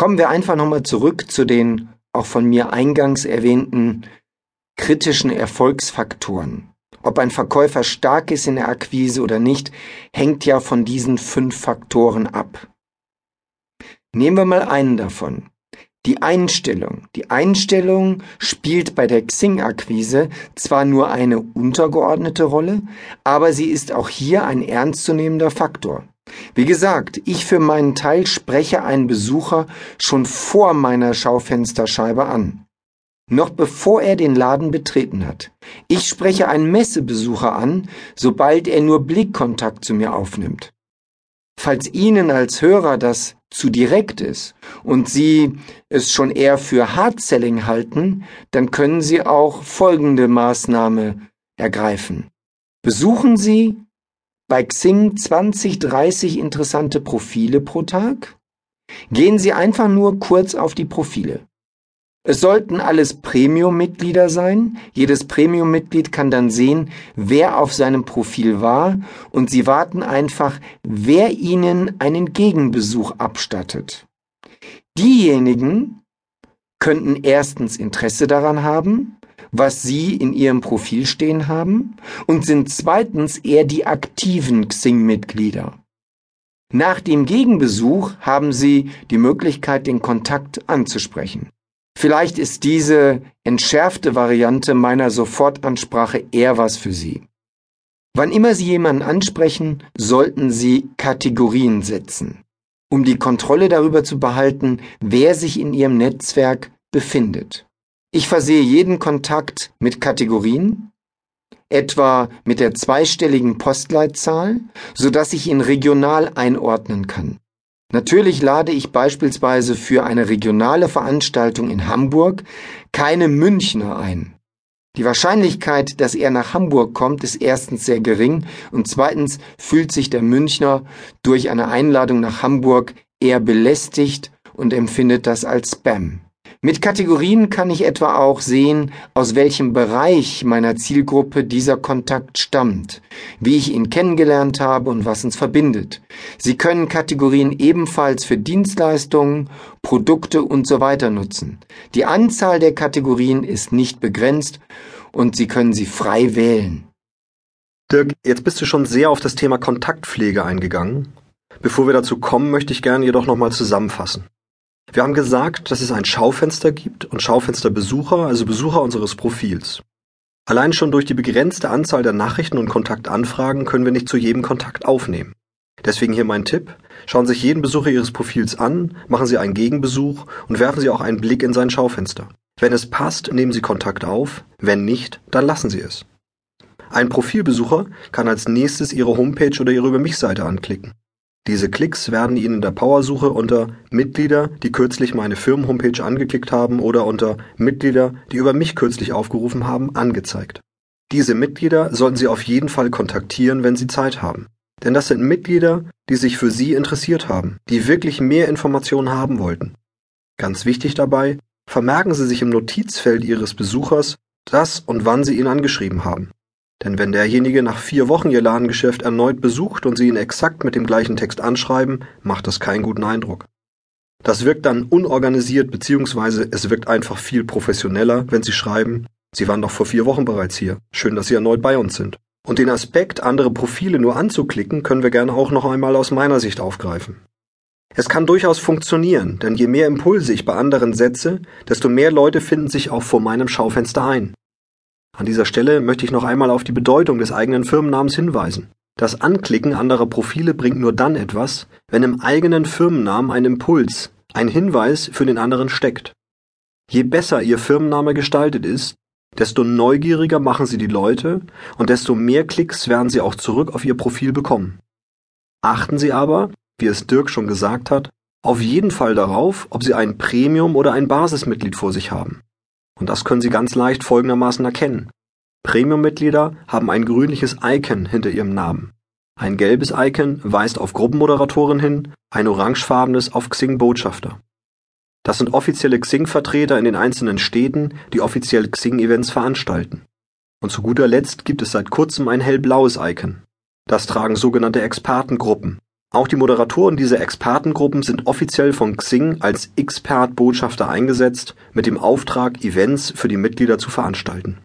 Kommen wir einfach nochmal zurück zu den auch von mir eingangs erwähnten kritischen Erfolgsfaktoren. Ob ein Verkäufer stark ist in der Akquise oder nicht, hängt ja von diesen fünf Faktoren ab. Nehmen wir mal einen davon. Die Einstellung. Die Einstellung spielt bei der Xing-Akquise zwar nur eine untergeordnete Rolle, aber sie ist auch hier ein ernstzunehmender Faktor. Wie gesagt, ich für meinen Teil spreche einen Besucher schon vor meiner Schaufensterscheibe an. Noch bevor er den Laden betreten hat. Ich spreche einen Messebesucher an, sobald er nur Blickkontakt zu mir aufnimmt. Falls Ihnen als Hörer das zu direkt ist und Sie es schon eher für Hard-Selling halten, dann können Sie auch folgende Maßnahme ergreifen. Besuchen Sie bei Xing 20, 30 interessante Profile pro Tag? Gehen Sie einfach nur kurz auf die Profile. Es sollten alles Premium-Mitglieder sein. Jedes Premium-Mitglied kann dann sehen, wer auf seinem Profil war und Sie warten einfach, wer Ihnen einen Gegenbesuch abstattet. Diejenigen könnten erstens Interesse daran haben, was Sie in Ihrem Profil stehen haben und sind zweitens eher die aktiven Xing-Mitglieder. Nach dem Gegenbesuch haben Sie die Möglichkeit, den Kontakt anzusprechen. Vielleicht ist diese entschärfte Variante meiner Sofortansprache eher was für Sie. Wann immer Sie jemanden ansprechen, sollten Sie Kategorien setzen, um die Kontrolle darüber zu behalten, wer sich in Ihrem Netzwerk befindet. Ich versehe jeden Kontakt mit Kategorien, etwa mit der zweistelligen Postleitzahl, so dass ich ihn regional einordnen kann. Natürlich lade ich beispielsweise für eine regionale Veranstaltung in Hamburg keine Münchner ein. Die Wahrscheinlichkeit, dass er nach Hamburg kommt, ist erstens sehr gering und zweitens fühlt sich der Münchner durch eine Einladung nach Hamburg eher belästigt und empfindet das als Spam. Mit Kategorien kann ich etwa auch sehen, aus welchem Bereich meiner Zielgruppe dieser Kontakt stammt, wie ich ihn kennengelernt habe und was uns verbindet. Sie können Kategorien ebenfalls für Dienstleistungen, Produkte und so weiter nutzen. Die Anzahl der Kategorien ist nicht begrenzt und Sie können sie frei wählen. Dirk, jetzt bist du schon sehr auf das Thema Kontaktpflege eingegangen. Bevor wir dazu kommen, möchte ich gerne jedoch nochmal zusammenfassen. Wir haben gesagt, dass es ein Schaufenster gibt und Schaufensterbesucher, also Besucher unseres Profils. Allein schon durch die begrenzte Anzahl der Nachrichten und Kontaktanfragen können wir nicht zu jedem Kontakt aufnehmen. Deswegen hier mein Tipp. Schauen Sie sich jeden Besucher Ihres Profils an, machen Sie einen Gegenbesuch und werfen Sie auch einen Blick in sein Schaufenster. Wenn es passt, nehmen Sie Kontakt auf, wenn nicht, dann lassen Sie es. Ein Profilbesucher kann als nächstes Ihre Homepage oder Ihre Über mich Seite anklicken. Diese Klicks werden Ihnen in der Powersuche unter Mitglieder, die kürzlich meine Firmenhomepage angeklickt haben oder unter Mitglieder, die über mich kürzlich aufgerufen haben, angezeigt. Diese Mitglieder sollten Sie auf jeden Fall kontaktieren, wenn Sie Zeit haben. Denn das sind Mitglieder, die sich für Sie interessiert haben, die wirklich mehr Informationen haben wollten. Ganz wichtig dabei, vermerken Sie sich im Notizfeld Ihres Besuchers, das und wann Sie ihn angeschrieben haben. Denn wenn derjenige nach vier Wochen Ihr Ladengeschäft erneut besucht und Sie ihn exakt mit dem gleichen Text anschreiben, macht das keinen guten Eindruck. Das wirkt dann unorganisiert beziehungsweise es wirkt einfach viel professioneller, wenn Sie schreiben, Sie waren doch vor vier Wochen bereits hier. Schön, dass Sie erneut bei uns sind. Und den Aspekt, andere Profile nur anzuklicken, können wir gerne auch noch einmal aus meiner Sicht aufgreifen. Es kann durchaus funktionieren, denn je mehr Impulse ich bei anderen setze, desto mehr Leute finden sich auch vor meinem Schaufenster ein. An dieser Stelle möchte ich noch einmal auf die Bedeutung des eigenen Firmennamens hinweisen. Das Anklicken anderer Profile bringt nur dann etwas, wenn im eigenen Firmennamen ein Impuls, ein Hinweis für den anderen steckt. Je besser Ihr Firmenname gestaltet ist, desto neugieriger machen Sie die Leute und desto mehr Klicks werden Sie auch zurück auf Ihr Profil bekommen. Achten Sie aber, wie es Dirk schon gesagt hat, auf jeden Fall darauf, ob Sie ein Premium oder ein Basismitglied vor sich haben. Und das können Sie ganz leicht folgendermaßen erkennen. Premium-Mitglieder haben ein grünliches Icon hinter ihrem Namen. Ein gelbes Icon weist auf Gruppenmoderatoren hin, ein orangefarbenes auf Xing-Botschafter. Das sind offizielle Xing-Vertreter in den einzelnen Städten, die offiziell Xing-Events veranstalten. Und zu guter Letzt gibt es seit kurzem ein hellblaues Icon. Das tragen sogenannte Expertengruppen. Auch die Moderatoren dieser Expertengruppen sind offiziell von Xing als Expert-Botschafter eingesetzt, mit dem Auftrag, Events für die Mitglieder zu veranstalten.